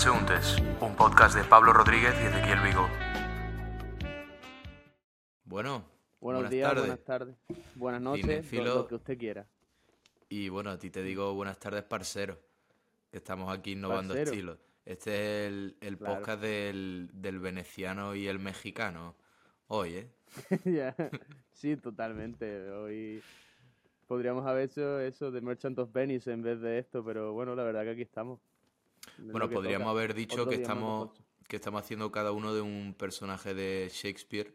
Transeúntes, un podcast de Pablo Rodríguez y Ezequiel Vigo. Bueno, Buenos buenas días, tardes. buenas tardes, buenas noches, lo, lo que usted quiera. Y bueno, a ti te digo buenas tardes, parcero. Que estamos aquí innovando Parcero. estilos. Este es el, el Claro. podcast del, del veneciano y el mexicano. Hoy, ¿eh? Sí, totalmente. Hoy podríamos haber hecho eso de Merchant of Venice en vez de esto, pero bueno, la verdad que aquí estamos. Bueno, podríamos haber dicho Otro que más estamos, que estamos haciendo cada uno de un personaje de Shakespeare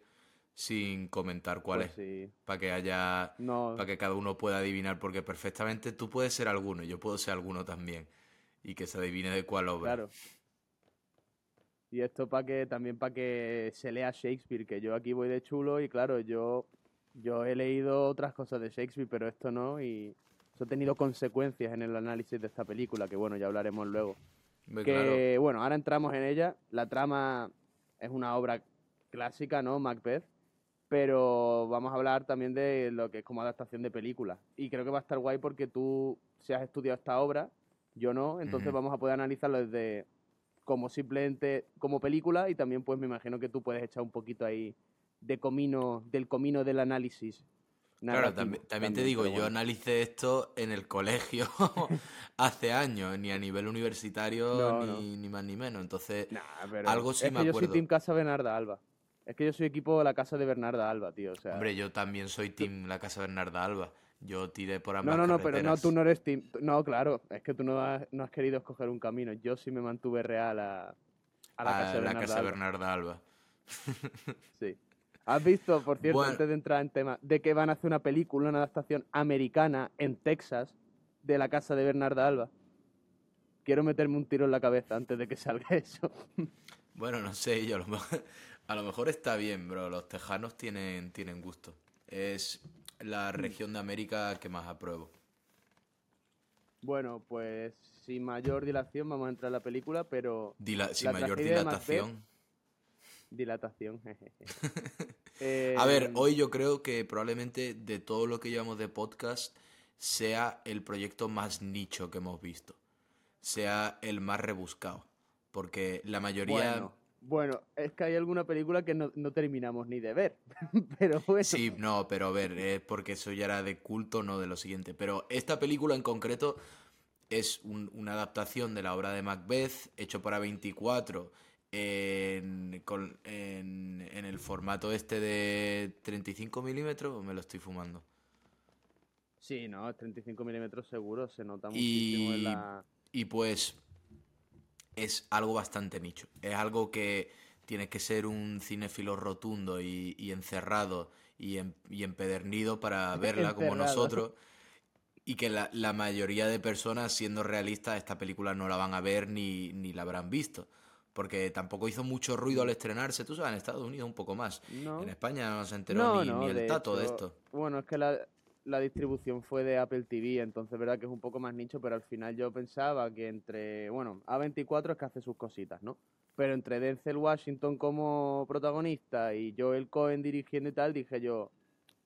sin comentar cuál Pues es. sí. Para que haya. No, Para que cada uno pueda adivinar, porque perfectamente tú puedes ser alguno, yo puedo ser alguno también. Y que se adivine de cuál obra. claro. Y esto para que también para que se lea Shakespeare, que yo aquí voy de chulo y claro, yo yo he leído otras cosas de Shakespeare, pero esto no y ha tenido consecuencias en el análisis de esta película, que bueno, ya hablaremos luego. Hombre, que claro. bueno, ahora entramos en ella. La trama es una obra clásica, ¿no? Macbeth. Pero vamos a hablar también de lo que es como adaptación de película. Y creo que va a estar guay porque tú si has estudiado esta obra, yo no, entonces Ujú. vamos a poder analizarlo desde como simplemente como película y también pues me imagino que tú puedes echar un poquito ahí de comino, del comino del análisis. Claro, también, también te digo, yo analicé esto en el colegio hace años, ni a nivel universitario, No, ni, ni más ni menos. Entonces, Nah, algo sí es me que yo acuerdo. soy Team Casa Bernarda Alba. Es que yo soy equipo de la casa de Bernarda Alba, tío. O sea, hombre, yo también soy Team La Casa Bernarda Alba. Yo tiré por no, ambas no, no, pero no, tú no eres Team. No, claro, es que tú no has, no has querido escoger un camino. Yo sí me mantuve real a, a la A casa de la Bernarda Casa Alba. Bernarda Alba. Sí. ¿Has visto, por cierto, Bueno. antes de entrar en tema, de que van a hacer una película, una adaptación americana en Texas de la casa de Bernarda Alba? Quiero meterme un tiro en la cabeza antes de que salga eso. Bueno, no sé, yo a lo mejor, a lo mejor está bien, bro. Los tejanos tienen, tienen gusto. Es la Mm. región de América que más apruebo. Bueno, pues sin mayor dilación vamos a entrar en la película, pero Dila- sin La mayor dilatación. Dilatación. jejeje. A ver, Eh, hoy yo creo que probablemente de todo lo que llevamos de podcast sea el proyecto más nicho que hemos visto. Sea el más rebuscado. Porque la mayoría... Bueno, bueno, es que hay alguna película que no, no terminamos ni de ver. Pero bueno. Sí, no, pero a ver, es porque eso ya era de culto, no de lo siguiente. Pero esta película en concreto es un- una adaptación de la obra de Macbeth, hecho para 24, en, con- en- en el formato este de 35 milímetros, o me lo estoy fumando. Sí, no, 35 milímetros seguro, se nota muchísimo Y, en la... y pues es algo bastante nicho. Es algo que tienes que ser un cinéfilo rotundo y, y encerrado y, em- y empedernido para verla como nosotros. Y que la, la mayoría de personas, siendo realistas, esta película no la van a ver ni, ni la habrán visto. Porque tampoco hizo mucho ruido al estrenarse. Tú sabes, en Estados Unidos un poco más. No, En España no se enteró no, ni, no, ni el de tato de esto. Bueno, es que la, la distribución fue de Apple TV, entonces verdad que es un poco más nicho, pero al final yo pensaba que entre... Bueno, A24 es que hace sus cositas, ¿no? Pero entre Denzel Washington como protagonista y Joel Cohen dirigiendo y tal, dije yo...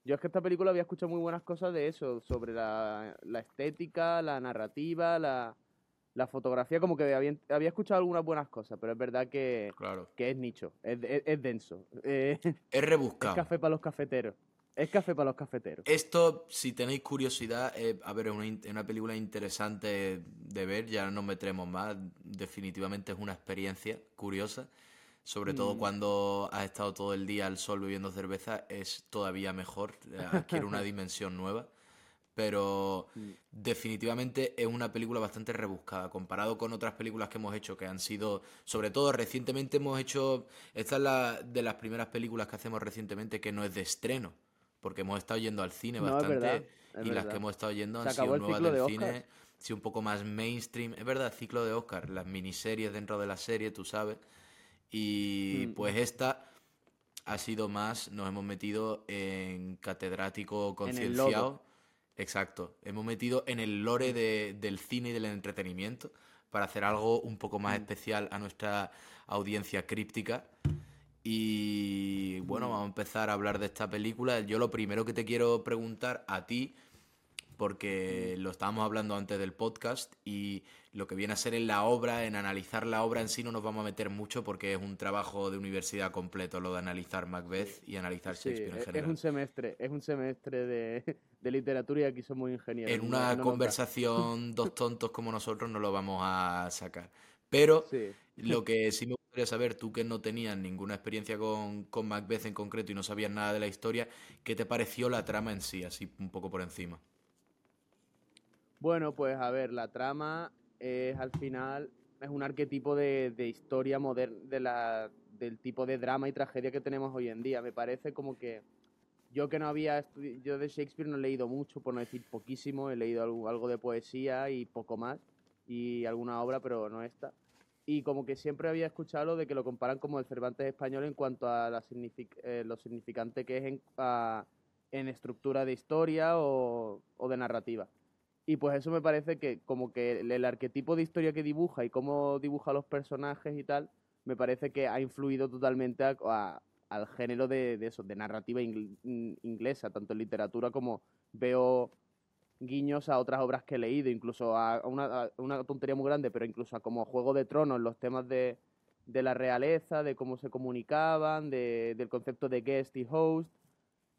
Yo es que esta película había escuchado muy buenas cosas de eso, sobre la, la estética, la narrativa, la, la fotografía, como que había, había escuchado algunas buenas cosas, pero es verdad que, Claro. que es nicho, es, es- es denso. Eh, Es es rebuscado. café para los cafeteros. Es café para los cafeteros. Esto, si tenéis curiosidad, eh, a ver, es una, película interesante de ver, ya no nos meteremos más, definitivamente es una experiencia curiosa, sobre todo Mm. cuando has estado todo el día al sol bebiendo cerveza, es todavía mejor, eh, adquiere una dimensión nueva, pero Mm. definitivamente es una película bastante rebuscada, comparado con otras películas que hemos hecho, que han sido, sobre todo recientemente hemos hecho, esta es la de las primeras películas que hacemos recientemente que no es de estreno, porque hemos estado yendo al cine No, es bastante verdad, es y las que hemos estado yendo han sido nuevas del de cine, sí, un poco más mainstream, es verdad, ciclo de Oscar, las miniseries dentro de la serie, tú sabes, y Mm. pues esta ha sido más, nos hemos metido en catedrático concienciado. Exacto, hemos metido en el lore de- del cine y del entretenimiento para hacer algo un poco Mm. más especial a nuestra audiencia críptica. Y bueno, Mm. vamos a empezar a hablar de esta película. Yo lo primero que te quiero preguntar a ti, porque lo estábamos hablando antes del podcast y lo que viene a ser en la obra, en analizar la obra en sí no nos vamos a meter mucho porque es un trabajo de universidad completo lo de analizar Macbeth y analizar Shakespeare en es- general. Es un semestre, es un semestre de, de literatura y aquí somos ingenieros. En una no conversación dos tontos como nosotros no lo vamos a sacar. Pero Sí. lo que sí me gustaría saber, tú que no tenías ninguna experiencia con, con Macbeth en concreto y no sabías nada de la historia, ¿qué te pareció la trama en sí, así un poco por encima? Bueno, pues a ver, la trama es al final es un arquetipo de, historia moderna, del tipo de drama y tragedia que tenemos hoy en día. Me parece como que yo que no había yo de Shakespeare no he leído mucho, por no decir poquísimo, he leído algo, de poesía y poco más, y alguna obra, pero no esta. Y como que siempre había escuchado de que lo comparan como el Cervantes español en cuanto a eh, lo significante que es en, estructura de historia o de narrativa. Y pues eso me parece que como que el, arquetipo de historia que dibuja y cómo dibuja los personajes y tal, me parece que ha influido totalmente a- al género de, de eso, de narrativa ingl- in- inglesa, tanto en literatura como veo guiños a otras obras que he leído, incluso a una, una tontería muy grande, pero incluso a como Juego de Tronos, los temas de, de la realeza, de cómo se comunicaban, de- del concepto de guest y host,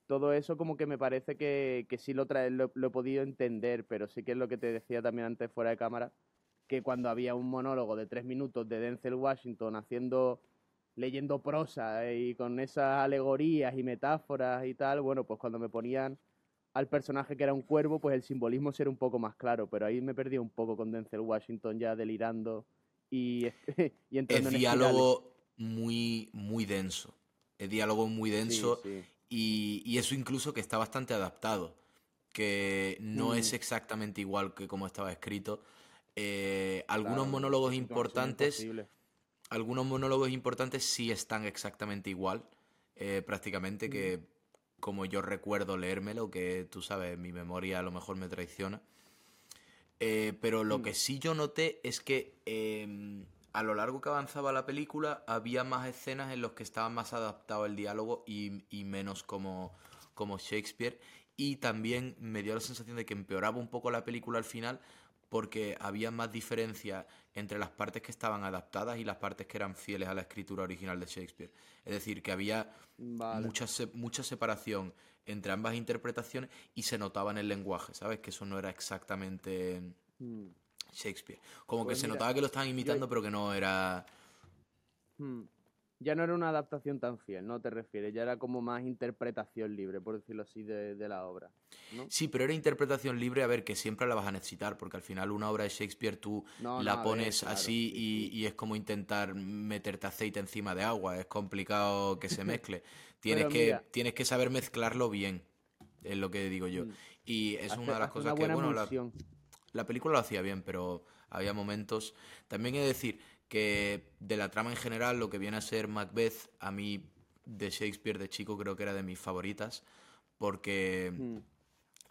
todo eso como que me parece que, que sí lo, trae, lo, lo he podido entender, pero sí que es lo que te decía también antes fuera de cámara, que cuando había un monólogo de tres minutos de Denzel Washington haciendo, leyendo prosa eh, y con esas alegorías y metáforas y tal, bueno, pues cuando me ponían al personaje que era un cuervo, pues el simbolismo era un poco más claro, pero ahí me perdí un poco con Denzel Washington ya delirando y, y entrando Es en diálogo muy, muy denso. Es diálogo muy denso Sí, sí. Y, y eso incluso que está bastante adaptado, que no Mm. es exactamente igual que como estaba escrito. Eh, algunos Claro, monólogos importantes, algunos monólogos importantes sí están exactamente igual, eh, prácticamente, que como yo recuerdo leérmelo, que tú sabes, mi memoria a lo mejor me traiciona. Eh, pero lo Mm. que sí yo noté es que em, a lo largo que avanzaba la película había más escenas en las que estaba más adaptado el diálogo y, y menos como, como Shakespeare. Y también me dio la sensación de que empeoraba un poco la película al final porque había más diferencia entre las partes que estaban adaptadas y las partes que eran fieles a la escritura original de Shakespeare. Es decir, que había Vale. mucha, mucha separación entre ambas interpretaciones y se notaba en el lenguaje, ¿sabes? Que eso no era exactamente Mm. Shakespeare. Como Pues que se mira, notaba que lo estaban imitando, pero que no era... Hmm. Ya no era una adaptación tan fiel, ¿no? Te refieres, ya era como más interpretación libre, por decirlo así, de, de la obra, ¿no? Sí, pero era interpretación libre, a ver, que siempre la vas a necesitar, porque al final una obra de Shakespeare tú No, la no, a ver, pones claro, así sí, y, sí. y es como intentar meterte aceite encima de agua, es complicado que se mezcle. Tienes, Pero que, mira. tienes que saber mezclarlo bien, es lo que digo yo. Mm. Y es Hace- una de las cosas que, bueno, la. La película lo hacía bien, pero había momentos. También he de decir que de la trama en general, lo que viene a ser Macbeth, a mí de Shakespeare de chico creo que era de mis favoritas, porque, Hmm.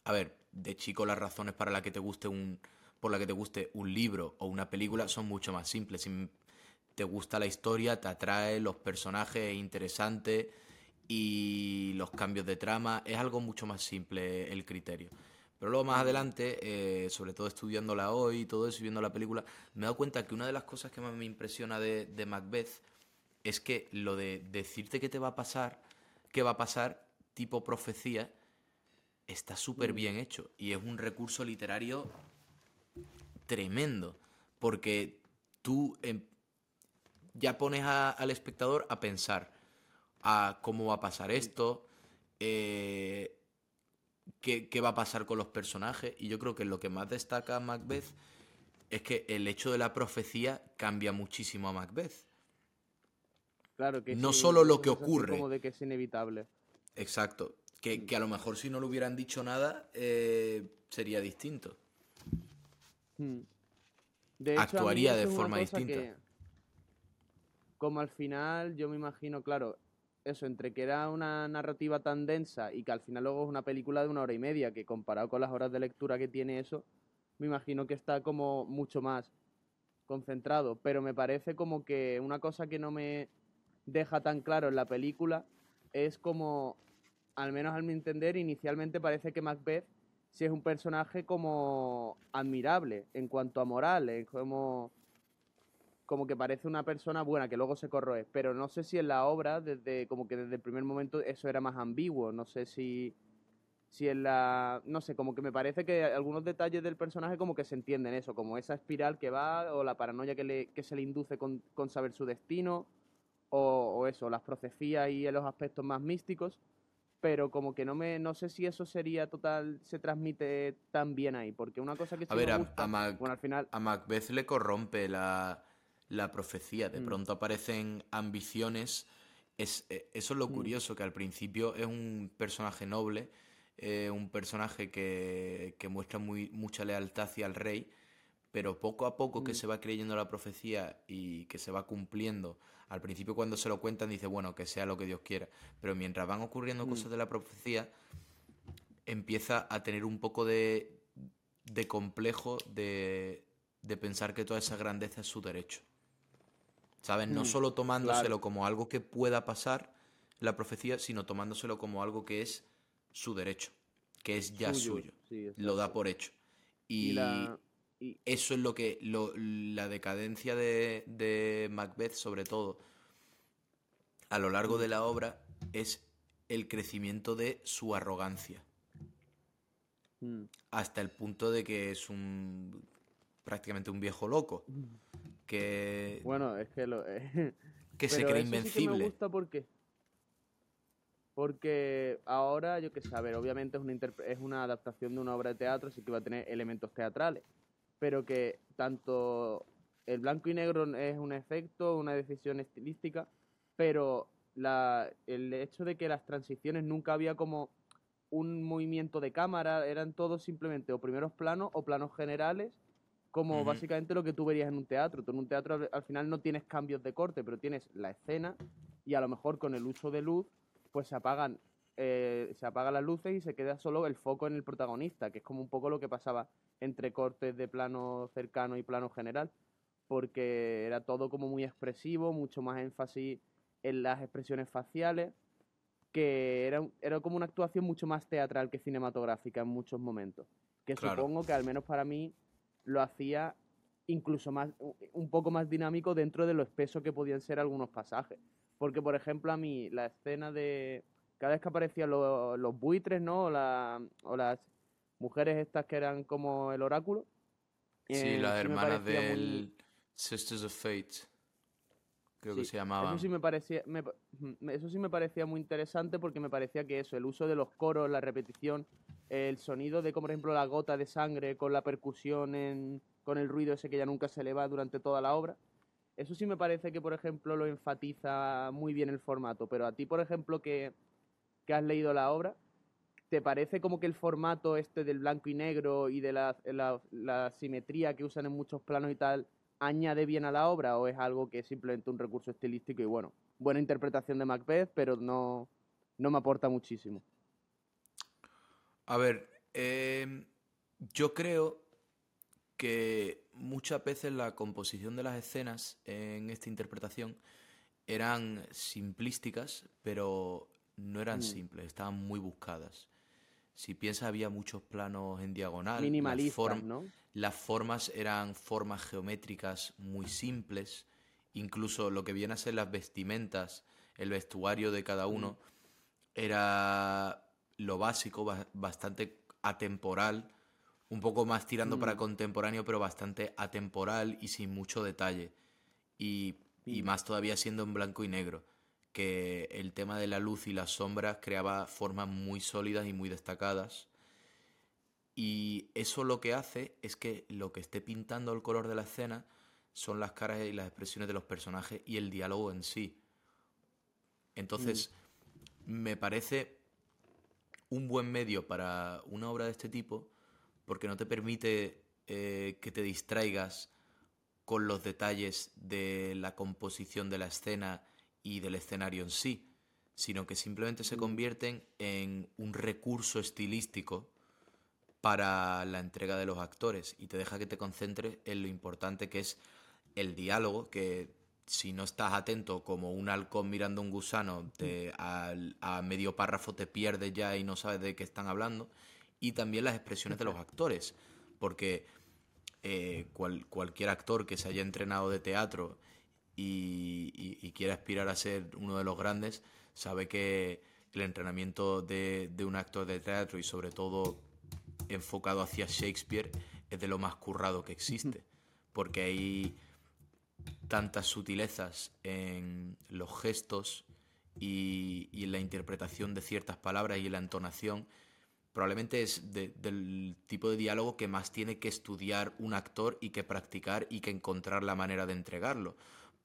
a ver, de chico las razones para la que te guste un, por la que te guste un libro o una película son mucho más simples. Si te gusta la historia, te atrae, los personajes es interesante y los cambios de trama, es algo mucho más simple el criterio. Pero luego más adelante, eh, sobre todo estudiándola hoy y todo eso y viendo la película, me he dado cuenta que una de las cosas que más me impresiona de, de Macbeth es que lo de decirte qué te va a pasar, qué va a pasar, tipo profecía, está súper bien hecho. Y es un recurso literario tremendo. Porque tú em, ya pones a- al espectador a pensar a cómo va a pasar esto, eh, qué, qué va a pasar con los personajes. Y yo creo que lo que más destaca a Macbeth es que el hecho de la profecía cambia muchísimo a Macbeth. Claro que no sí, solo lo que ocurre. Como de que es inevitable. Exacto. Que, que a lo mejor si no le hubieran dicho nada eh, sería distinto. Hmm. De hecho, Actuaría de forma distinta. que, como al final, yo me imagino, claro, eso, entre que era una narrativa tan densa y que al final luego es una película de una hora y media, que comparado con las horas de lectura que tiene eso, me imagino que está como mucho más concentrado. Pero me parece como que una cosa que no me deja tan claro en la película es como, al menos a mi entender, inicialmente parece que Macbeth si es un personaje como admirable en cuanto a moral, es como como que parece una persona buena que luego se corroe, pero no sé si en la obra desde como que desde el primer momento eso era más ambiguo, no sé si si en la no sé, como que me parece que algunos detalles del personaje como que se entienden eso, como esa espiral que va o la paranoia que, le, que se le induce con, con saber su destino o, o eso, las profecías y los aspectos más místicos pero como que no me no sé si eso sería total se transmite tan bien ahí porque una cosa que sí A ver, me a, gusta, a Mac- bueno al final a Macbeth le corrompe la, la profecía. De Mm. pronto aparecen ambiciones. Es, eh, eso es lo Mm. curioso, que al principio es un personaje noble, eh, un personaje que, que muestra muy, mucha lealtad hacia el rey, pero poco a poco que Mm. se va creyendo la profecía y que se va cumpliendo, al principio cuando se lo cuentan dice, bueno, que sea lo que Dios quiera, pero mientras van ocurriendo cosas de la profecía, empieza a tener un poco de, de complejo de, de pensar que toda esa grandeza es su derecho. ¿Sabes? No Mm, solo tomándoselo claro. como algo que pueda pasar, la profecía, sino tomándoselo como algo que es su derecho, que es ya suyo. sí, Lo da por hecho. y, Y, la y- eso es lo que. lo- la decadencia de, de Macbeth, sobre todo, a lo largo de la obra, es el crecimiento de su arrogancia. mm, Hasta el punto de que es un. Prácticamente un viejo loco. Que, bueno es que lo que se Pero cree eso sí que me invencible. gusta porque porque ahora yo que sé, a ver, obviamente es una es una adaptación de una obra de teatro, así que va a tener elementos teatrales, pero que tanto el blanco y negro es un efecto, una decisión estilística, pero la, el hecho de que las transiciones nunca había como un movimiento de cámara, eran todos simplemente o primeros planos o planos generales, como Ujú. básicamente lo que tú verías en un teatro. Tú en un teatro al- al final no tienes cambios de corte, pero tienes la escena y a lo mejor con el uso de luz, pues se apagan, eh, se apagan las luces y se queda solo el foco en el protagonista, que es como un poco lo que pasaba entre cortes de plano cercano y plano general, porque era todo como muy expresivo, mucho más énfasis en las expresiones faciales, que era, era como una actuación mucho más teatral que cinematográfica en muchos momentos, que Claro. supongo que al menos para mí lo hacía incluso más un poco más dinámico dentro de lo espeso que podían ser algunos pasajes. Porque, por ejemplo, a mí la escena de... Cada vez que aparecían lo- los buitres, ¿no? O, la- o las mujeres estas que eran como el oráculo. Sí, eh, las me hermanas muy- del Sisters of Fate. Creo que se llamaban. Eso sí me parecía, me eso sí me parecía muy interesante porque me parecía que eso, el uso de los coros, la repetición, el sonido de, como por ejemplo, la gota de sangre con la percusión, en, con el ruido ese que ya nunca se le va durante toda la obra. Eso sí me parece que, por ejemplo, lo enfatiza muy bien el formato. Pero a ti, por ejemplo, que, que has leído la obra, ¿te parece como que el formato este del blanco y negro y de la, la, la simetría que usan en muchos planos y tal añade bien a la obra o es algo que es simplemente un recurso estilístico y bueno, buena interpretación de Macbeth, pero no, no me aporta muchísimo? A ver, em, yo creo que muchas veces la composición de las escenas en esta interpretación eran simplísticas, pero no eran Mm. simples, estaban muy buscadas. Si piensas, había muchos planos en diagonal. las Minimalistas, form- ¿no? Las formas eran formas geométricas muy simples, incluso lo que viene a ser las vestimentas, el vestuario de cada uno, era lo básico, ba- bastante atemporal, un poco más tirando para Mm. contemporáneo, pero bastante atemporal y sin mucho detalle. Y, y Mm. más todavía siendo en blanco y negro, que el tema de la luz y las sombras creaba formas muy sólidas y muy destacadas. Y eso lo que hace es que lo que esté pintando el color de la escena son las caras y las expresiones de los personajes y el diálogo en sí. Entonces, me parece un buen medio para una obra de este tipo porque no te permite eh, que te distraigas con los detalles de la composición de la escena y del escenario en sí, sino que simplemente se convierten en un recurso estilístico para la entrega de los actores y te deja que te concentres en lo importante que es el diálogo, que si no estás atento como un halcón mirando a un gusano, te- al- a medio párrafo te pierdes ya y no sabes de qué están hablando. y también las expresiones de los actores, porque eh, cualquier actor que se haya entrenado de teatro y, quiera aspirar a ser uno de los grandes, sabe que el entrenamiento de, de un actor de teatro y sobre todo enfocado hacia Shakespeare es de lo más currado que existe, porque hay tantas sutilezas en los gestos y, en la interpretación de ciertas palabras y en la entonación, probablemente es del tipo de diálogo que más tiene que estudiar un actor y que practicar y que encontrar la manera de entregarlo,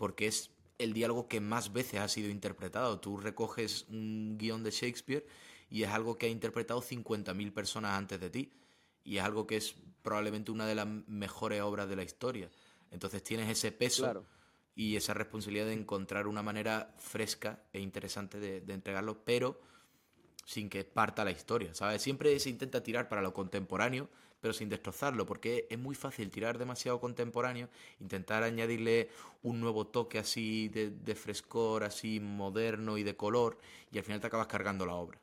porque es el diálogo que más veces ha sido interpretado. Tú recoges un guion de Shakespeare y es algo que ha interpretado 50.000 personas antes de ti y es algo que es probablemente una de las mejores obras de la historia. Entonces tienes ese peso y esa responsabilidad de encontrar una manera fresca e interesante de, entregarlo, pero sin que parta la historia, ¿sabes? Siempre se intenta tirar para lo contemporáneo, pero sin destrozarlo, porque es muy fácil tirar demasiado contemporáneo, intentar añadirle un nuevo toque así de, frescor, así moderno y de color, y al final te acabas cargando la obra.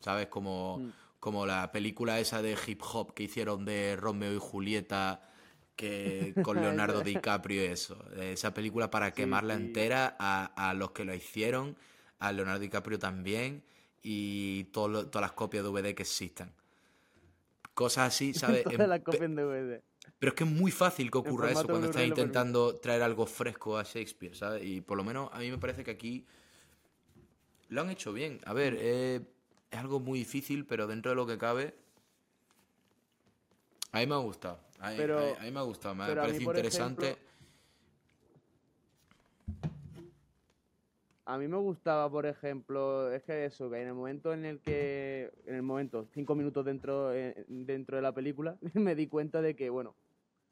¿Sabes? Como, mm. como la película esa de hip hop que hicieron de Romeo y Julieta que con Leonardo DiCaprio eso. Esa película para quemarla entera a, los que lo hicieron, a Leonardo DiCaprio también y todas las copias de DVD que existan. Cosas así, ¿sabes? las de DVD. Pero es que es muy fácil que ocurra eso cuando estás intentando traer algo fresco a Shakespeare, ¿sabes? Y por lo menos a mí me parece que aquí lo han hecho bien. A ver, eh, es algo muy difícil, pero dentro de lo que cabe, a mí me ha gustado. A, pero, a, mí me ha gustado, me parece interesante. A mí me gustaba, por ejemplo, es que eso, que en el momento en el que, en el momento, cinco minutos dentro, eh, dentro de la película, me di cuenta de que, bueno,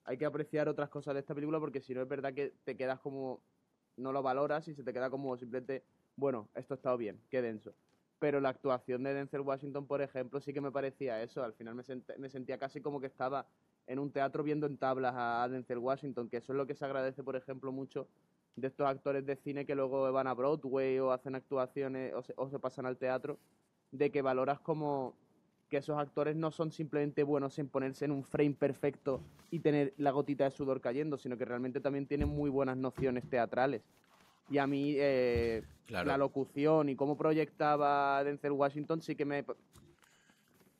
hay que apreciar otras cosas de esta película porque si no es verdad que te quedas como, no lo valoras y se te queda como simplemente, bueno, esto ha estado bien, qué denso pero la actuación de Denzel Washington, por ejemplo, sí que me parecía eso. Al final me, sentía casi como que estaba en un teatro viendo en tablas a, Denzel Washington, que eso es lo que se agradece, por ejemplo, mucho de estos actores de cine que luego van a Broadway o hacen actuaciones o se, o se pasan al teatro, de que valoras como que esos actores no son simplemente buenos en ponerse en un frame perfecto y tener la gotita de sudor cayendo, sino que realmente también tienen muy buenas nociones teatrales. Y a mí eh, la locución y cómo proyectaba Denzel Washington sí que me...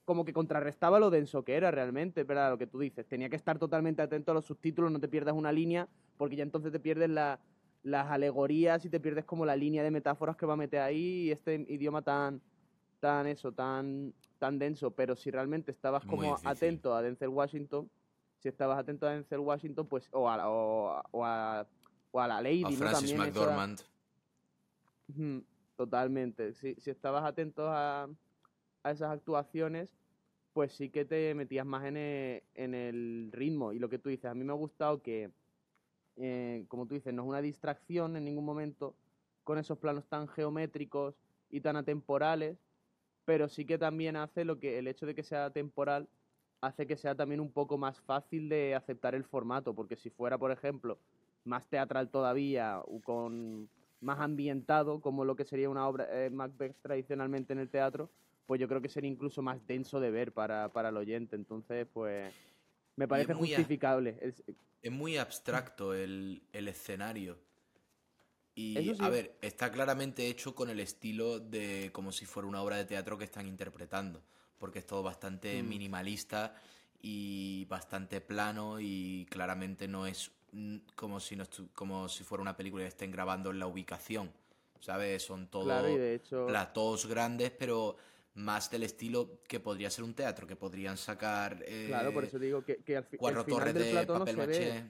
Como que contrarrestaba lo denso que era realmente, ¿verdad? Lo que tú dices. Tenía que estar totalmente atento a los subtítulos, no te pierdas una línea, porque ya entonces te pierdes las alegorías y te pierdes como la línea de metáforas que va a meter ahí y este idioma tan, tan eso, tan, tan denso. Pero si realmente estabas como atento a Denzel Washington, si estabas atento a Denzel Washington, pues, o a, o a o a la Lady, a Francis McDormand. Totalmente. Si, si estabas atento a, a, esas actuaciones, pues sí que te metías más en el, en el, ritmo. Y lo que tú dices, a mí me ha gustado que, eh, como tú dices, no es una distracción en ningún momento con esos planos tan geométricos y tan atemporales, pero sí que también hace lo que el hecho de que sea temporal hace que sea también un poco más fácil de aceptar el formato, porque si fuera, por ejemplo, más teatral todavía, o con más ambientado, como lo que sería una obra eh, Macbeth tradicionalmente en el teatro, pues yo creo que sería incluso más denso de ver para, para el oyente. Entonces, pues me parece justificable. Es, muy abstracto el, el escenario. Y a ver, está claramente hecho con el estilo de como si fuera una obra de teatro que están interpretando, porque es todo bastante mm. minimalista y bastante plano y claramente no es como si, no como si fuera una película que estén grabando en la ubicación, ¿sabes? Son todos platos grandes, pero más del estilo que podría ser un teatro, que podrían sacar... Eh, claro, por eso digo que, al cuatro torres de papel no maché.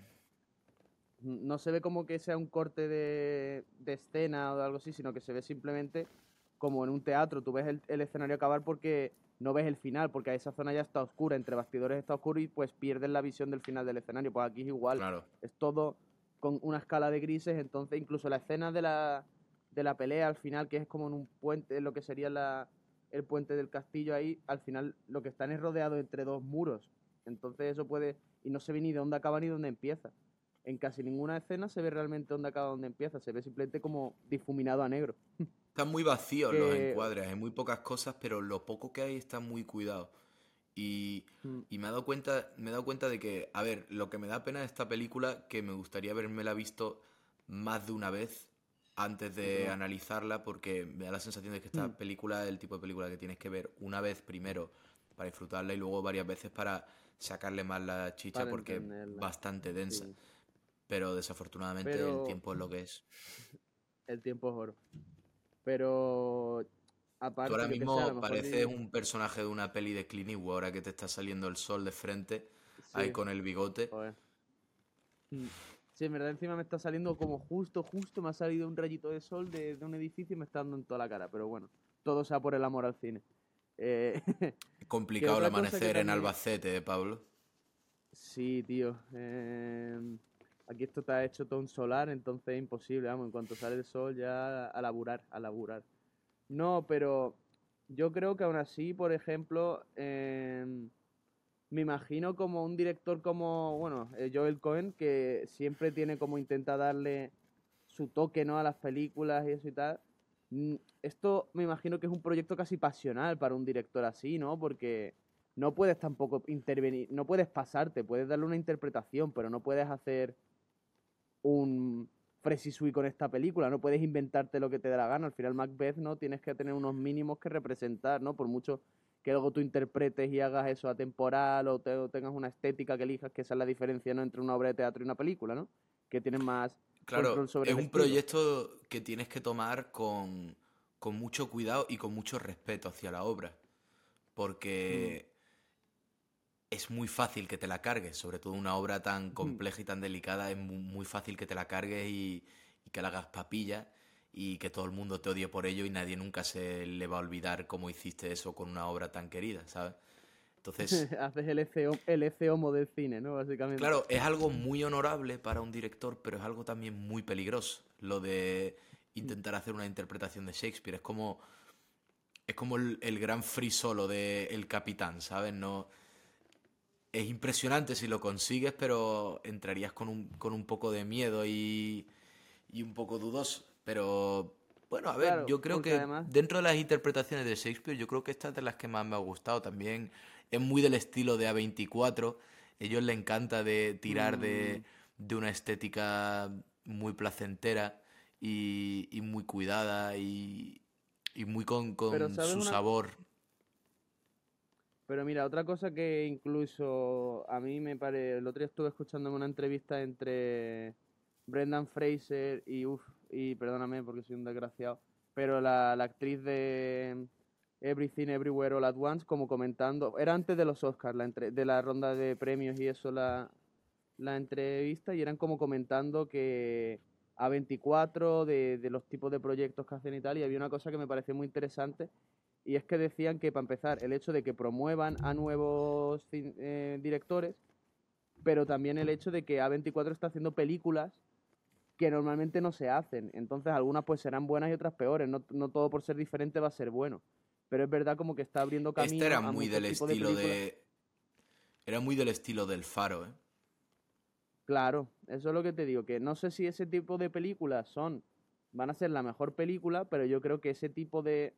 no se ve como que sea un corte de, de, escena o algo así, sino que se ve simplemente como en un teatro. Tú ves el, el escenario acabar porque no ves el final, porque esa zona ya está oscura, entre bastidores está oscuro y pues pierdes la visión del final del escenario. Pues aquí es igual, es todo con una escala de grises, entonces incluso la escena de la, de la pelea al final, que es como en un puente, lo que sería la, el puente del castillo ahí, al final lo que están es rodeado entre dos muros. Entonces eso puede, y no se ve ni de dónde acaba ni dónde empieza. En casi ninguna escena se ve realmente dónde acaba dónde empieza, se ve simplemente como difuminado a negro. Están muy vacíos los encuadres, hay muy pocas cosas, pero lo poco que hay está muy cuidado. Y, Mm. y me he dado cuenta, me he dado cuenta de que, a ver, lo que me da pena de esta película, que me gustaría la visto más de una vez antes de analizarla, porque me da la sensación de que esta Mm. película es el tipo de película que tienes que ver una vez primero para disfrutarla y luego varias veces para sacarle más la chicha Para porque es bastante densa. Sí. Pero desafortunadamente Pero- el tiempo es lo que es. El tiempo es oro. Pero aparte Tú ahora mismo pareces ni- un personaje de una peli de Clint Eastwood, ahora que te está saliendo el sol de frente, ahí con el bigote. joder. Sí, en verdad encima me está saliendo como justo, justo me ha salido un rayito de sol de, de un edificio y me está dando en toda la cara. Pero bueno, todo sea por el amor al cine. Eh, Complicado el amanecer en Albacete, ¿eh, Pablo? sí, tío. eh, aquí esto está hecho todo un solar, entonces es imposible, vamos, en cuanto sale el sol ya a laburar, a laburar. No, pero yo creo que aún así, por ejemplo, em, me imagino como un director como, bueno, eh, Joel Cohen, que siempre tiene como intenta darle su toque, ¿no? A las películas y eso y tal. Mm, Esto me imagino que es un proyecto casi pasional para un director así, ¿no? Porque no puedes tampoco intervenir, no puedes pasarte, puedes darle una interpretación, pero no puedes hacer un Fresh Sui con esta película, no puedes inventarte lo que te dé la gana. Al final Macbeth, ¿no? Tienes que tener unos mínimos que representar, ¿no? Por mucho que luego tú interpretes y hagas eso atemporal o, te- o tengas una estética que elijas, que esa es la diferencia, ¿no? Entre una obra de teatro y una película, ¿no? Que tienes más Claro, control sobre es el un estilo. proyecto que tienes que tomar con, con mucho cuidado y con mucho respeto hacia la obra. Porque Mm. es muy fácil que te la cargues, sobre todo una obra tan compleja y tan delicada, es mu- muy, fácil que te la cargues y, y que la hagas papilla y que todo el mundo te odie por ello y nadie nunca se le va a olvidar cómo hiciste eso con una obra tan querida, ¿sabes? Entonces, Haces el ECO, el EC homo del cine, ¿no? Básicamente. Claro, es algo muy honorable para un director, pero es algo también muy peligroso. Lo de intentar hacer una interpretación de Shakespeare. Es como. Es como el, el gran free solo de El Capitán, ¿sabes? No. Es impresionante si lo consigues, pero entrarías con un, con un poco de miedo y, y un poco dudoso. Pero. Bueno, a ver, Claro, yo creo que además- dentro de las interpretaciones de Shakespeare, yo creo que esta es de las que más me ha gustado. También es muy del estilo de A24. Ellos le encanta de tirar de, Mm. de una estética muy placentera y, y muy cuidada y, y muy con, con Pero, ¿sabes su una- sabor. Pero mira, otra cosa que incluso a mí me parece, el otro día estuve escuchándome una entrevista entre Brendan Fraser y, uf, y perdóname porque soy un desgraciado, pero la, la actriz de Everything Everywhere All at Once como comentando, era antes de los Oscars, la entre- de la ronda de premios y eso la, la entrevista y eran como comentando que A24 de, de los tipos de proyectos que hacen y tal y había una cosa que me pareció muy interesante y es que decían que, para empezar, el hecho de que promuevan a nuevos eh, directores, pero también el hecho de que A24 está haciendo películas que normalmente no se hacen. Entonces, algunas pues serán buenas y otras peores. No, no todo por ser diferente va a ser bueno. Pero es verdad como que está abriendo camino Este era muy del estilo de. Era muy del estilo del faro, ¿eh? Claro, eso es lo que te digo, que no sé si ese tipo de películas son, van a ser la mejor película, pero yo creo que ese tipo de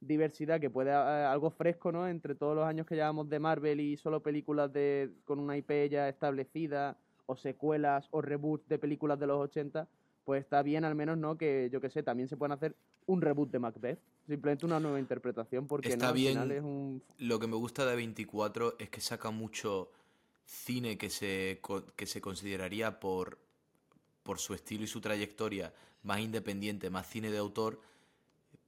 diversidad que puede, eh, algo fresco, ¿no? Entre todos los años que llevamos de Marvel y solo películas de, con una IP ya establecida, o secuelas o reboots de películas de los 80, pues está bien al menos, ¿no? Que yo que sé, también se pueden hacer un reboot de Macbeth, simplemente una nueva interpretación, porque Está no, al bien. final es un... Lo que me gusta de 24 es que saca mucho cine que se, que se consideraría por, por su estilo y su trayectoria más independiente, más cine de autor,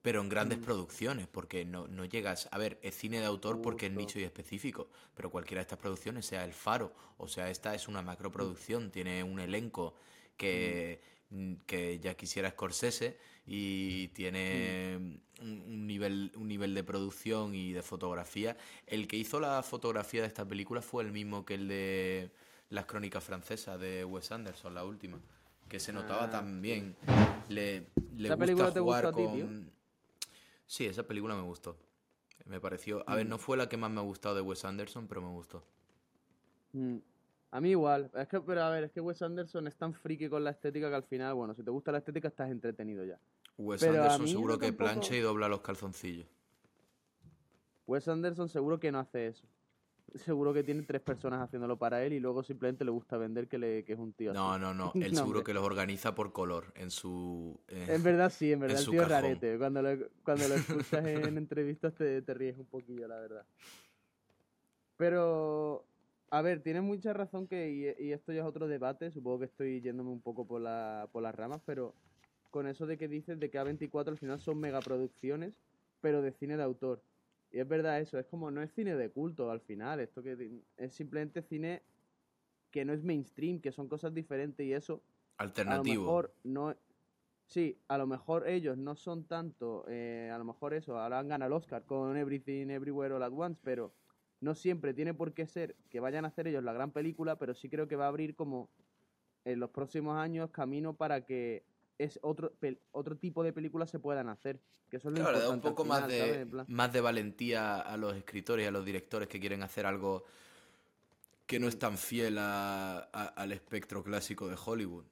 pero en grandes Mm. producciones, porque no, no llegas... A ver, es cine de autor porque es nicho y específico, pero cualquiera de estas producciones, sea El Faro, o sea, esta es una Mm. macroproducción, tiene un elenco que, mm, que ya quisiera Scorsese y tiene Mm. un, nivel, un nivel de producción y de fotografía. El que hizo la fotografía de esta película fue el mismo que el de Las Crónicas Francesas de Wes Anderson, la última, que se notaba Ah, también. Le, le ¿Esa gusta película te jugar a ti, con... Sí, esa película me gustó. Me pareció... A ver, Mm. no fue la que más me ha gustado de Wes Anderson, pero me gustó. Mm, A mí igual. Es que, pero a ver, es que Wes Anderson es tan friki con la estética que al final, bueno, si te gusta la estética estás entretenido ya. Wes Pero Anderson seguro no que tampoco- plancha y dobla los calzoncillos. Wes Anderson seguro que no hace eso. Seguro que tiene tres personas haciéndolo para él y luego simplemente le gusta vender que, le, que es un tío No, así. no, no. Él No, seguro hombre. que los organiza por color en su. eh, En verdad sí, en verdad el tío es rarete. Cuando lo, cuando lo escuchas en entrevistas te, te ríes un poquillo, la verdad. Pero, a ver, tienes mucha razón que, y, y esto ya es otro debate, supongo que estoy yéndome un poco por, la, por las ramas, pero con eso de que dices de que A24 al final son megaproducciones, pero de cine de autor. Y es verdad eso, es como no es cine de culto al final, esto que es simplemente cine que no es mainstream, que son cosas diferentes y eso a lo alternativo. mejor no. Sí, a lo mejor ellos no son tanto. eh, a lo mejor eso, ahora han ganado el Oscar con Everything Everywhere All at Once, pero no siempre tiene por qué ser que vayan a hacer ellos la gran película, pero sí creo que va a abrir como en los próximos años camino para que es otro otro tipo de películas se puedan hacer. Que eso es lo Claro, da un poco más de, plan- más de valentía a los escritores y a los directores que quieren hacer algo que no es tan fiel a- a- al espectro clásico de Hollywood.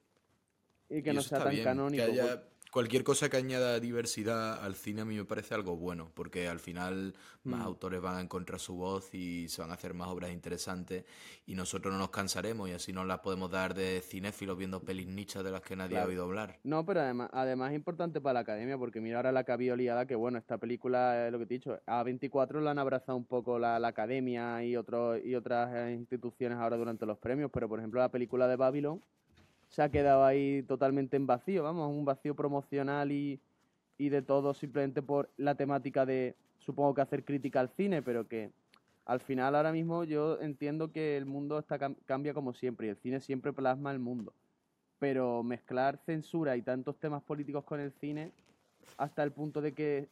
Y que Y no sea tan bien, canónico. Que haya- por- cualquier cosa que añada diversidad al cine a mí me parece algo bueno, porque al final más Mm. autores van a encontrar su voz y se van a hacer más obras interesantes y nosotros no nos cansaremos y así nos las podemos dar de cinéfilos viendo pelis nichas de las que nadie ha oído hablar. No, pero además, además es importante para la academia, porque mira ahora la que ha habido liada, que bueno, esta película, es lo que te he dicho, a 24 la han abrazado un poco la, la academia y, otros y otras eh, instituciones ahora durante los premios, pero por ejemplo la película de Babylon se ha quedado ahí totalmente en vacío, vamos, un vacío promocional y, y de todo simplemente por la temática de, supongo que hacer crítica al cine, pero que al final ahora mismo yo entiendo que el mundo está cam- cambia como siempre y el cine siempre plasma el mundo pero mezclar censura y tantos temas políticos con el cine hasta el punto de que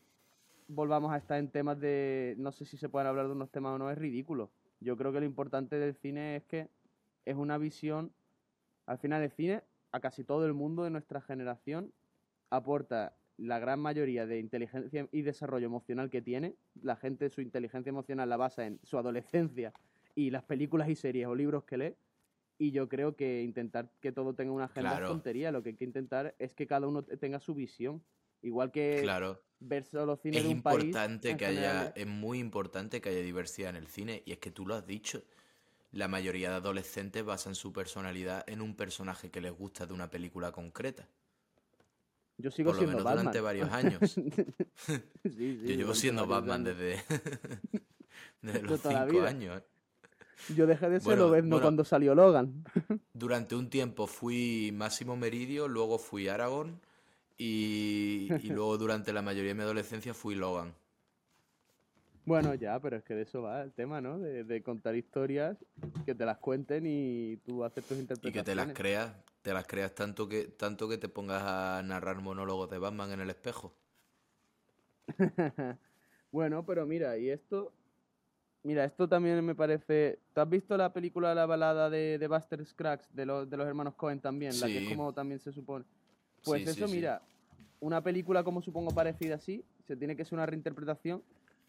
volvamos a estar en temas de no sé si se pueden hablar de unos temas o no es ridículo. Yo creo que lo importante del cine es que es una visión al final el cine a casi todo el mundo de nuestra generación aporta la gran mayoría de inteligencia y desarrollo emocional que tiene. La gente su inteligencia emocional la basa en su adolescencia y las películas y series o libros que lee. Y yo creo que intentar que todo tenga una agenda Claro. es tontería. Lo que hay que intentar es que cada uno te- tenga su visión. Igual que Claro. ver solo cine Es de un país. importante en que haya, es muy importante que haya diversidad en el cine, y es que tú lo has dicho. La mayoría de adolescentes basan su personalidad en un personaje que les gusta de una película concreta. Yo sigo Por lo siendo menos Batman. durante varios años. Sí, sí, Yo llevo siendo Batman años. desde, desde De los toda la cinco vida. años. ¿eh? Yo dejé de ser Bueno, cuando salió Logan. Durante un tiempo fui Máximo Meridio, luego fui Aragorn y, y luego durante la mayoría de mi adolescencia fui Logan. Bueno, ya, pero es que de eso va el tema, ¿no? De, de contar historias, que te las cuenten y tú haces tus Y interpretaciones. que te las creas, te las creas tanto que, tanto que te pongas a narrar monólogos de Batman en el espejo. Bueno, pero mira, y esto. Mira, esto también me parece. ¿Tú has visto la película La balada de, de Buster Scruggs, de los, de los hermanos Cohen también? La que es como también se supone. Pues sí, eso, sí. mira, una película como supongo parecida así, se tiene que ser una reinterpretación,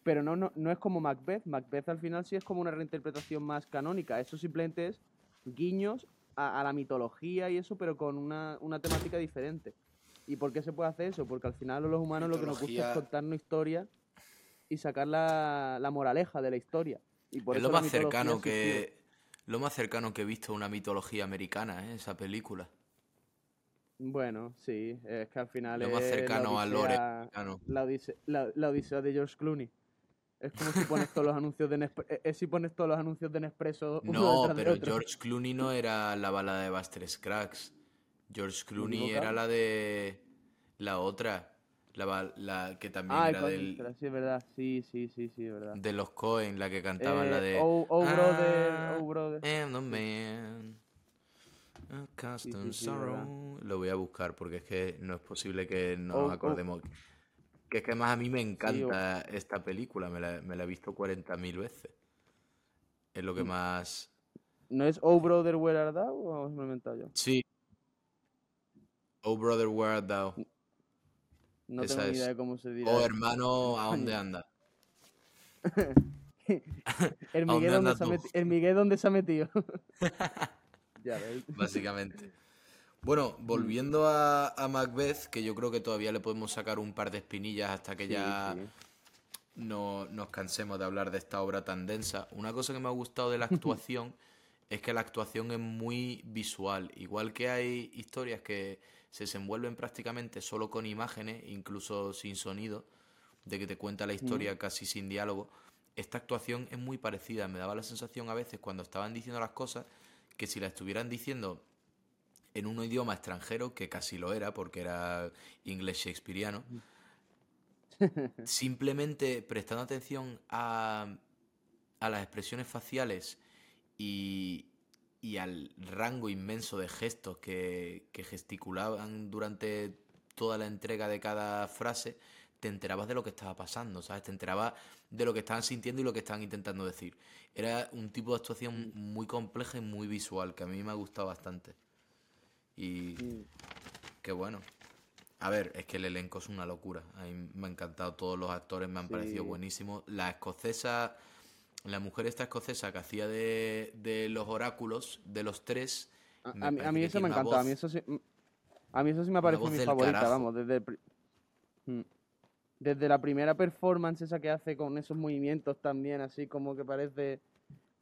pero no, no, no es como Macbeth. Macbeth al final sí es como una reinterpretación más canónica. Eso simplemente es guiños a, a la mitología y eso, pero con una, una temática diferente. ¿Y por qué se puede hacer eso? Porque al final a los humanos lo que nos gusta es contarnos historias y sacar la, la moraleja de la historia. Y por es eso lo la más cercano que lo más cercano que he visto a una mitología americana, ¿eh? esa película. Bueno, sí, es que al final Lo más la cercano al lore la, la, la odisea de George Clooney. Es como si pones todos los anuncios de Nespresso, es si pones todos los anuncios de Nespresso No, de pero. George Clooney no era la balada de Buster Scruggs. George Clooney era la de la otra, la, la que también Ah, era del, sí, es verdad, sí, sí, sí, sí, es verdad. de los Cohen, la que cantaban la Eh, de oh, oh, brother, "I oh, brother. am the man, sí, sí, verdad. sorrow". Lo voy a buscar porque es que no es posible que no Oh, nos oh. Que es que además a mí me encanta esta película, me la, me la he visto 40.000 veces. Es lo que Mm. más... ¿No es Oh Brother Where Art Thou o me lo he inventado yo? Sí. Oh, brother, where art thou? No Esa tengo ni idea de cómo se dirá. Oh, hermano, ¿a dónde anda? el, ¿a dónde Miguel dónde se ha tú? meti- el Miguel dónde se ha metido. ya. Básicamente. Bueno, volviendo a, a Macbeth, que yo creo que todavía le podemos sacar un par de espinillas hasta que Sí, ya sí. no nos cansemos de hablar de esta obra tan densa. Una cosa que me ha gustado de la actuación es que la actuación es muy visual. Igual que hay historias que se desenvuelven prácticamente solo con imágenes, incluso sin sonido, de que te cuenta la historia casi sin diálogo. Esta actuación es muy parecida. Me daba la sensación a veces cuando estaban diciendo las cosas que si la estuvieran diciendo en un idioma extranjero, que casi lo era porque era inglés shakespeariano, simplemente prestando atención a, a las expresiones faciales y, y, al rango inmenso de gestos que, que gesticulaban durante toda la entrega de cada frase, te enterabas de lo que estaba pasando, ¿sabes? Te enterabas de lo que estaban sintiendo y lo que estaban intentando decir. Era un tipo de actuación muy compleja y muy visual, que a mí me ha gustado bastante. Y qué bueno. A ver, es que el elenco es una locura. A mí me ha encantado. Todos los actores me han parecido buenísimos. La escocesa, la mujer esta escocesa que hacía de, de los oráculos, de los tres. A, a mí, a eso me encantó. A voz- mí eso sí, a mí eso sí me parece mi favorita, carajo. vamos, desde el Mm. desde la primera performance esa que hace con esos movimientos también, así como que parece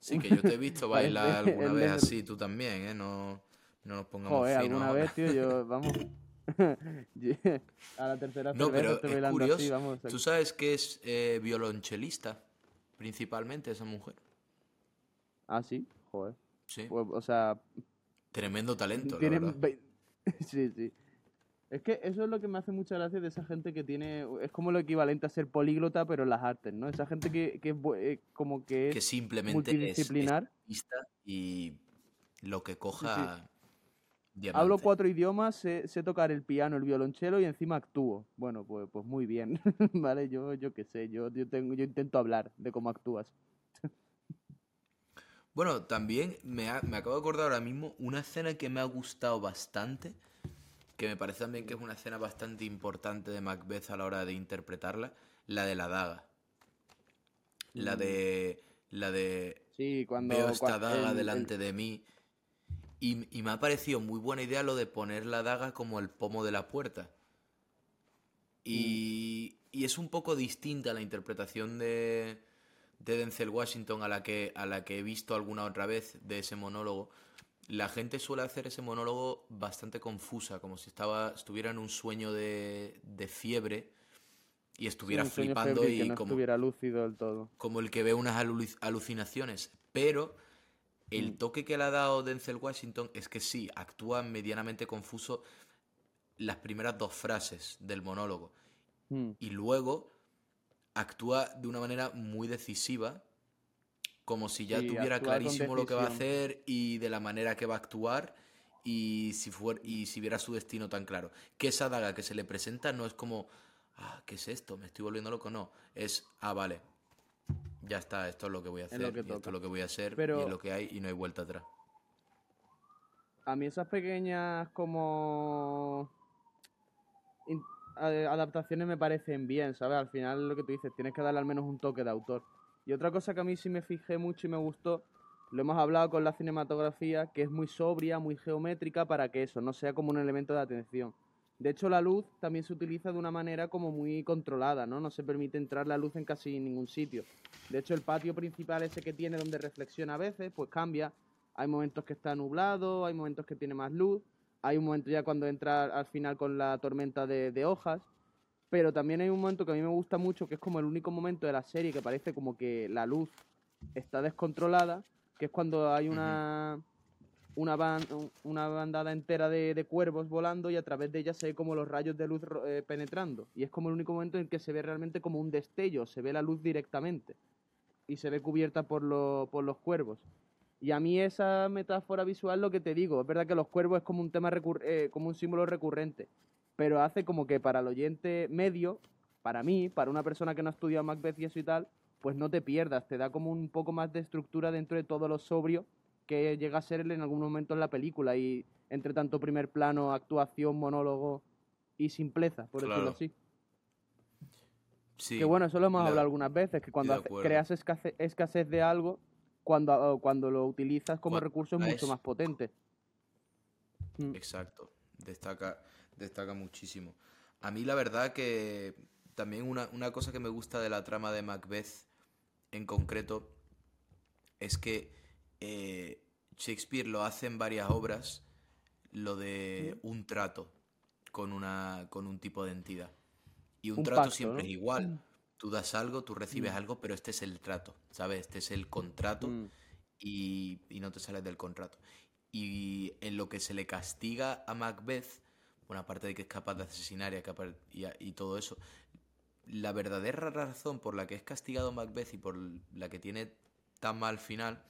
Sí, que yo te he visto bailar alguna vez así, tú también, ¿eh? No, no nos pongamos Joder, finos alguna ahora. vez, tío, yo, vamos. a la tercera No, pero estoy es curioso. así, vamos. ¿Tú sabes que es eh, violonchelista? Principalmente esa mujer. Ah, sí, joder. Sí. Pues, o sea, Tremendo talento, la tienen verdad. vei- sí, sí. Es que eso es lo que me hace mucha gracia de esa gente que tiene. Es como lo equivalente a ser políglota, pero en las artes, ¿no? Esa gente que, que es eh, como que es Que simplemente es multidisciplinar. artista y lo que coja diamante. Hablo cuatro idiomas, sé, sé tocar el piano, el violonchelo y encima actúo. Bueno, pues, pues muy bien, ¿vale? Yo, yo qué sé, yo, yo, tengo, yo intento hablar de cómo actúas. Bueno, también me, ha- me acabo de acordar ahora mismo una escena que me ha gustado bastante, que me parece también que es una escena bastante importante de Macbeth a la hora de interpretarla, la de la daga. La Mm. de... La de... Sí, cuando... Veo esta daga el- delante de mí. Y, y me ha parecido muy buena idea lo de poner la daga como el pomo de la puerta. Y, y es un poco distinta la interpretación de, de Denzel Washington a la, que, a la que he visto alguna otra vez de ese monólogo. La gente suele hacer ese monólogo bastante confusa, como si estaba, estuviera en un sueño de, de fiebre y estuviera flipando y no como, estuviera lúcido del todo. como el que ve unas alu- alucinaciones. Pero el Mm. toque que le ha dado Denzel Washington es que sí, actúa medianamente confuso las primeras dos frases del monólogo. Mm. Y luego actúa de una manera muy decisiva, como si ya Sí, tuviera clarísimo lo que va a hacer y de la manera que va a actuar. Y si, fuer- y si viera su destino tan claro. Que esa daga que se le presenta no es como, ah, ¿qué es esto? Me estoy volviendo loco. No, es, ah, vale, ya está, esto es lo que voy a hacer, y esto es lo que voy a hacer, Pero- y es lo que hay, y no hay vuelta atrás. A mí esas pequeñas como adaptaciones me parecen bien, ¿sabes? Al final lo que tú dices, tienes que darle al menos un toque de autor. Y otra cosa que a mí sí me fijé mucho y me gustó, lo hemos hablado con la cinematografía, que es muy sobria, muy geométrica para que eso no sea como un elemento de atención. De hecho, la luz también se utiliza de una manera como muy controlada, ¿no? No se permite entrar la luz en casi ningún sitio. De hecho, el patio principal ese que tiene donde reflexiona a veces, pues cambia. Hay momentos que está nublado, hay momentos que tiene más luz, hay un momento ya cuando entra al final con la tormenta de, de hojas, pero también hay un momento que a mí me gusta mucho, que es como el único momento de la serie que parece como que la luz está descontrolada, que es cuando hay una, una, ban- una bandada entera de, cuervos volando y a través de ella se ve como los rayos de luz eh, penetrando. Y es como el único momento en que se ve realmente como un destello, se ve la luz directamente y se ve cubierta por, lo- por los cuervos. Y a mí esa metáfora visual, lo que te digo, es verdad que los cuervos es como un tema eh, como un símbolo recurrente, pero hace como que para el oyente medio, para mí, para una persona que no ha estudiado Macbeth y eso y tal, pues no te pierdas, te da como un poco más de estructura dentro de todo lo sobrio que llega a ser en algún momento en la película y entre tanto primer plano, actuación, monólogo y simpleza, por decirlo así. Sí, Que bueno, eso lo hemos la- hablado algunas veces, que cuando hace- creas escasez, escasez de algo, cuando, cuando lo utilizas como Cuando recurso es mucho más potente. Mm. Exacto, destaca, destaca muchísimo. A mí la verdad que también una, una cosa que me gusta de la trama de Macbeth en concreto es que eh, Shakespeare lo hace en varias obras, lo de un trato con, una, con un tipo de entidad. Y un, Un trato pacto, siempre ¿no? es igual. Tú das algo, tú recibes algo, pero este es el trato, ¿sabes? Este es el contrato Mm. y, y no te sales del contrato. Y en lo que se le castiga a Macbeth, bueno, aparte de que es capaz de asesinar y, capaz- y, y todo eso, la verdadera razón por la que es castigado Macbeth y por la que tiene tan mal final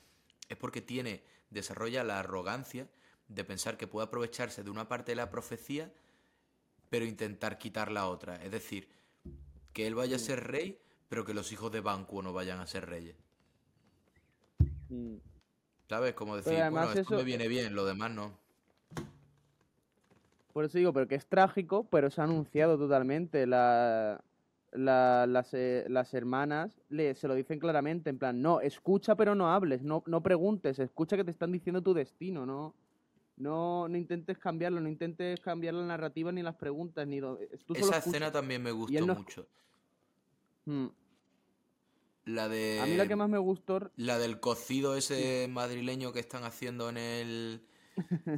es porque tiene, desarrolla la arrogancia de pensar que puede aprovecharse de una parte de la profecía, pero intentar quitar la otra. Es decir, que él vaya a ser rey, pero que los hijos de Banquo no vayan a ser reyes. Mm. ¿Sabes? Como decir, bueno, esto eso- me viene bien, lo demás no. Por eso digo, pero que es trágico, pero se ha anunciado totalmente. La, la- las, eh, las hermanas le, se lo dicen claramente, en plan, no, escucha pero no hables, no, no preguntes, escucha que te están diciendo tu destino, no, no, no intentes cambiarlo, no intentes cambiar la narrativa ni las preguntas, ni lo, tú Esa escena también me gustó no- mucho. Mm. La de... A mí la que más me gustó, La del cocido ese madrileño que están haciendo en el,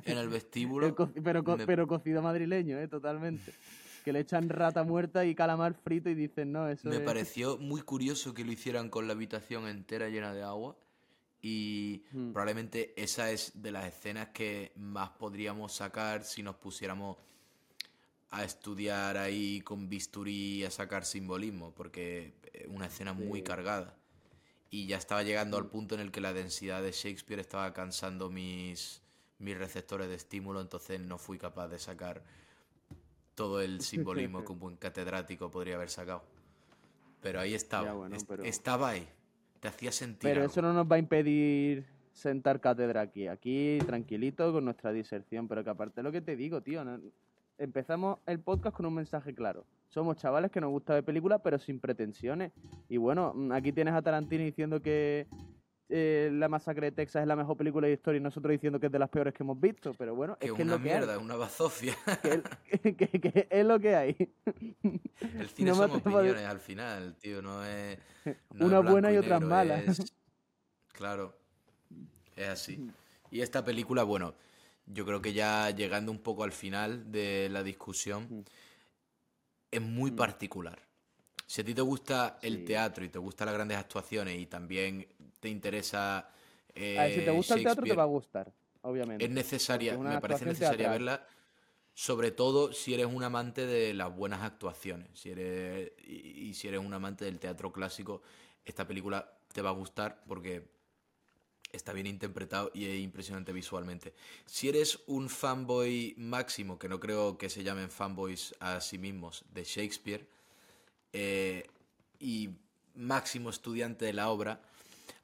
en el vestíbulo. el co- pero, co- me- pero cocido madrileño, eh, totalmente. Que le echan rata muerta y calamar frito y dicen, no, eso Me es... pareció muy curioso que lo hicieran con la habitación entera llena de agua. Y Mm. probablemente esa es de las escenas que más podríamos sacar si nos pusiéramos a estudiar ahí con bisturí a sacar simbolismo, porque es una escena muy Sí. cargada. Y ya estaba llegando al punto en el que la densidad de Shakespeare estaba cansando mis, mis receptores de estímulo, entonces no fui capaz de sacar todo el simbolismo que un buen catedrático podría haber sacado. Pero ahí estaba, Ya, bueno, est- pero- estaba ahí, te hacía sentir Pero algo. eso no nos va a impedir sentar cátedra aquí. Aquí, tranquilito, con nuestra diserción. Pero que aparte lo que te digo, tío, no- empezamos el podcast con un mensaje claro. Somos chavales que nos gusta ver películas, pero sin pretensiones. Y bueno, aquí tienes a Tarantino diciendo que eh, La Masacre de Texas es la mejor película de historia y nosotros diciendo que es de las peores que hemos visto. Pero bueno, que es es que es una lo que hay. mierda, una bazofia. Que, es- que- que es lo que hay. El cine No son de- opiniones al final, tío, no es... no es Una buena y otras malas. es- Claro, es así. Y esta película, bueno, yo creo que ya llegando un poco al final de la discusión, es muy particular. Si a ti te gusta el Sí. teatro y te gustan las grandes actuaciones y también te interesa... A ver, si te eh, gusta el teatro, te va a gustar, obviamente. es necesaria, me parece necesaria teatral. verla, sobre todo si eres un amante de las buenas actuaciones, si eres y, y si eres un amante del teatro clásico, esta película te va a gustar porque está bien interpretado y es impresionante visualmente. Si eres un fanboy máximo, que no creo que se llamen fanboys a sí mismos, de Shakespeare, eh, y máximo estudiante de la obra,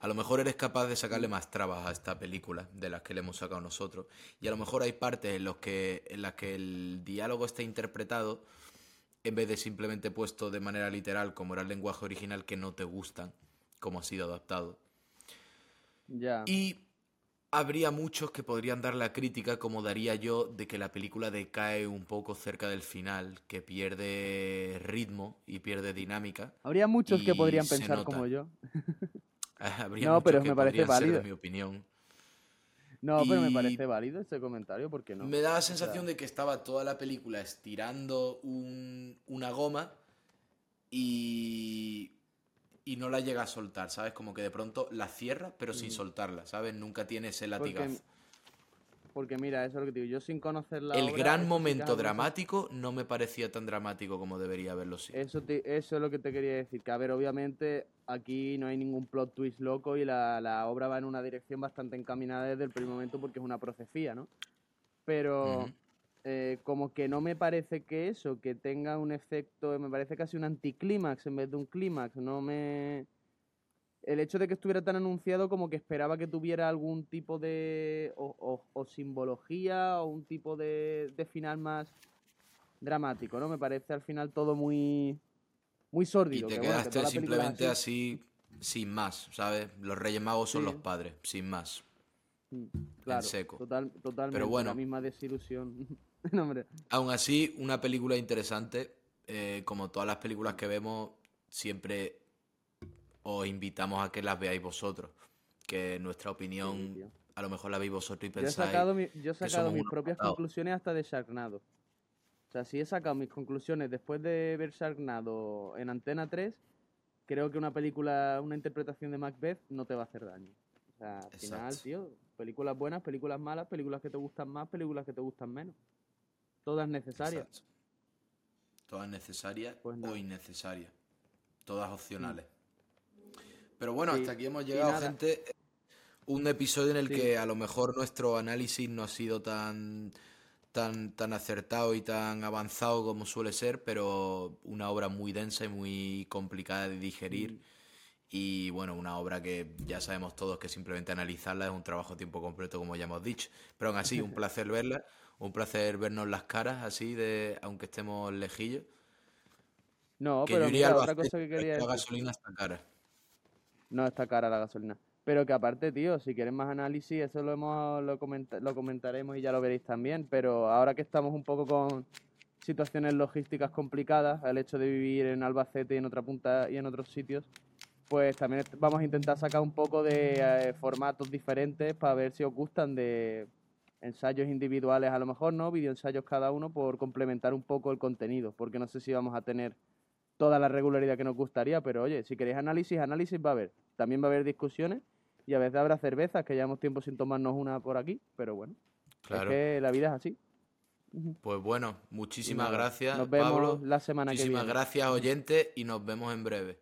a lo mejor eres capaz de sacarle más trabas a esta película de las que le hemos sacado nosotros. Y a lo mejor hay partes en, los que, en las que el diálogo está interpretado en vez de simplemente puesto de manera literal como era el lenguaje original que no te gustan, como ha sido adaptado. Ya. Y habría muchos que podrían dar la crítica, como daría yo, de que la película decae un poco cerca del final, que pierde ritmo y pierde dinámica. Habría muchos que podrían pensar como yo. Habría No, muchos pero que me parece ser válido. mi opinión. No, pero me parece válido ese comentario, ¿por qué no? Me da la O sea, sensación de que estaba toda la película estirando un- una goma y, y no la llega a soltar, ¿sabes? Como que de pronto la cierra, pero sin soltarla, ¿sabes? Nunca tiene ese Porque, latigazo. porque mira, eso es lo que te digo. Yo sin conocer la El obra, gran momento dramático no me parecía tan dramático como debería haberlo sido. Eso, te- eso es lo que te quería decir. Que a ver, obviamente aquí no hay ningún plot twist loco y la, la obra va en una dirección bastante encaminada desde el primer momento porque es una profecía, ¿no? Pero. Eh, como que no me parece que eso, que tenga un efecto, me parece casi un anticlímax en vez de un clímax. No me... El hecho de que estuviera tan anunciado como que esperaba que tuviera algún tipo de... o, o- o simbología o un tipo de, de final más dramático, ¿no? Me parece al final todo muy... muy Y sórdido. te que bueno, que quedaste simplemente así, sin más, ¿sabes? Los Reyes Magos son Sí. los padres, sin más. Mm, Claro, seco. Total, totalmente. bueno. La misma desilusión. no, hombre. Aún así, una película interesante eh, como todas las películas que vemos, siempre os invitamos a que las veáis vosotros. Que nuestra opinión, Sí, a lo mejor la veis vosotros y Yo he pensáis. sacado, mi- yo he sacado mis propias matados. conclusiones hasta de Sharknado. O sea, si he sacado mis conclusiones después de ver Sharknado en Antena 3, creo que una película, una interpretación de Macbeth no te va a hacer daño. O sea, al final, tío, películas buenas, películas malas, películas que te gustan más, películas que te gustan menos. Todas necesarias. Exacto. Todas necesarias Pues o innecesarias. Todas opcionales. Pero bueno, Sí, hasta aquí hemos llegado, gente. Un episodio en el Sí. que a lo mejor nuestro análisis no ha sido tan, tan, tan acertado y tan avanzado como suele ser, pero una obra muy densa y muy complicada de digerir. Mm. Y bueno, una obra que ya sabemos todos que simplemente analizarla es un trabajo a tiempo completo, como ya hemos dicho. Pero aún así, un placer verla, un placer vernos las caras así, de aunque estemos lejillos. No, Que pero mira, al otra cosa que quería que la gasolina está cara. No está cara la gasolina. Pero que aparte, tío, si quieres más análisis, eso lo hemos lo, comenta- lo comentaremos y ya lo veréis también. Pero ahora que estamos un poco con situaciones logísticas complicadas, el hecho de vivir en Albacete y en otra punta y en otros sitios, pues también vamos a intentar sacar un poco de eh, formatos diferentes para ver si os gustan de ensayos individuales a lo mejor, ¿no? Videoensayos cada uno por complementar un poco el contenido, porque no sé si vamos a tener toda la regularidad que nos gustaría, pero oye, si queréis análisis, análisis va a haber. También va a haber discusiones y a veces habrá cervezas, que llevamos tiempo sin tomarnos una por aquí, pero bueno, Claro. es que la vida es así. Pues bueno, muchísimas nada, gracias, Nos vemos Pablo. la semana que Muchísimas viene. gracias, oyentes, y nos vemos en breve.